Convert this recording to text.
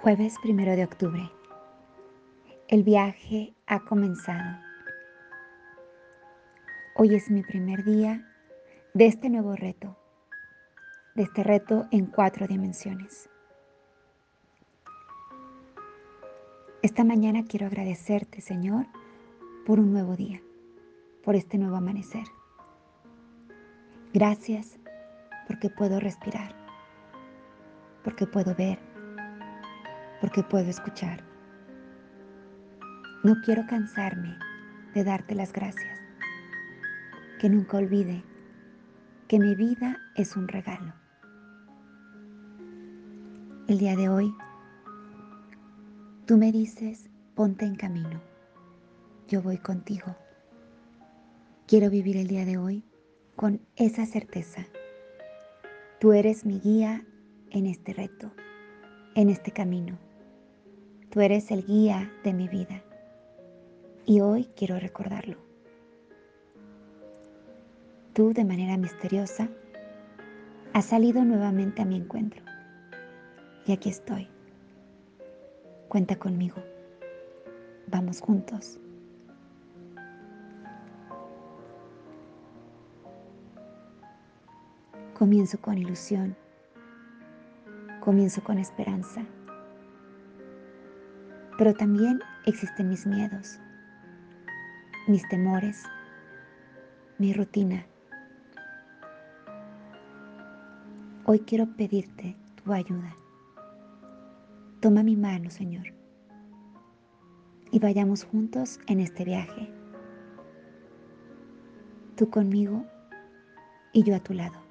Jueves primero de octubre. El viaje ha comenzado. Hoy es mi primer día de este nuevo reto, de este reto en cuatro dimensiones. Esta mañana quiero agradecerte, Señor, por un nuevo día, por este nuevo amanecer. Gracias porque puedo respirar, porque puedo ver, porque puedo escuchar. No quiero cansarme de darte las gracias. Que nunca olvide que mi vida es un regalo. El día de hoy, tú me dices, ponte en camino. Yo voy contigo. Quiero vivir el día de hoy con esa certeza. Tú eres mi guía en este reto, en este camino. Tú eres el guía de mi vida. Y hoy quiero recordarlo. Tú de manera misteriosa has salido nuevamente a mi encuentro. Y aquí estoy. Cuenta conmigo. Vamos juntos. Comienzo con ilusión. Comienzo con esperanza pero también existen mis miedos, mis temores, mi rutina. Hoy quiero pedirte tu ayuda. Toma mi mano, Señor, y vayamos juntos en este viaje. Tú conmigo y yo a tu lado.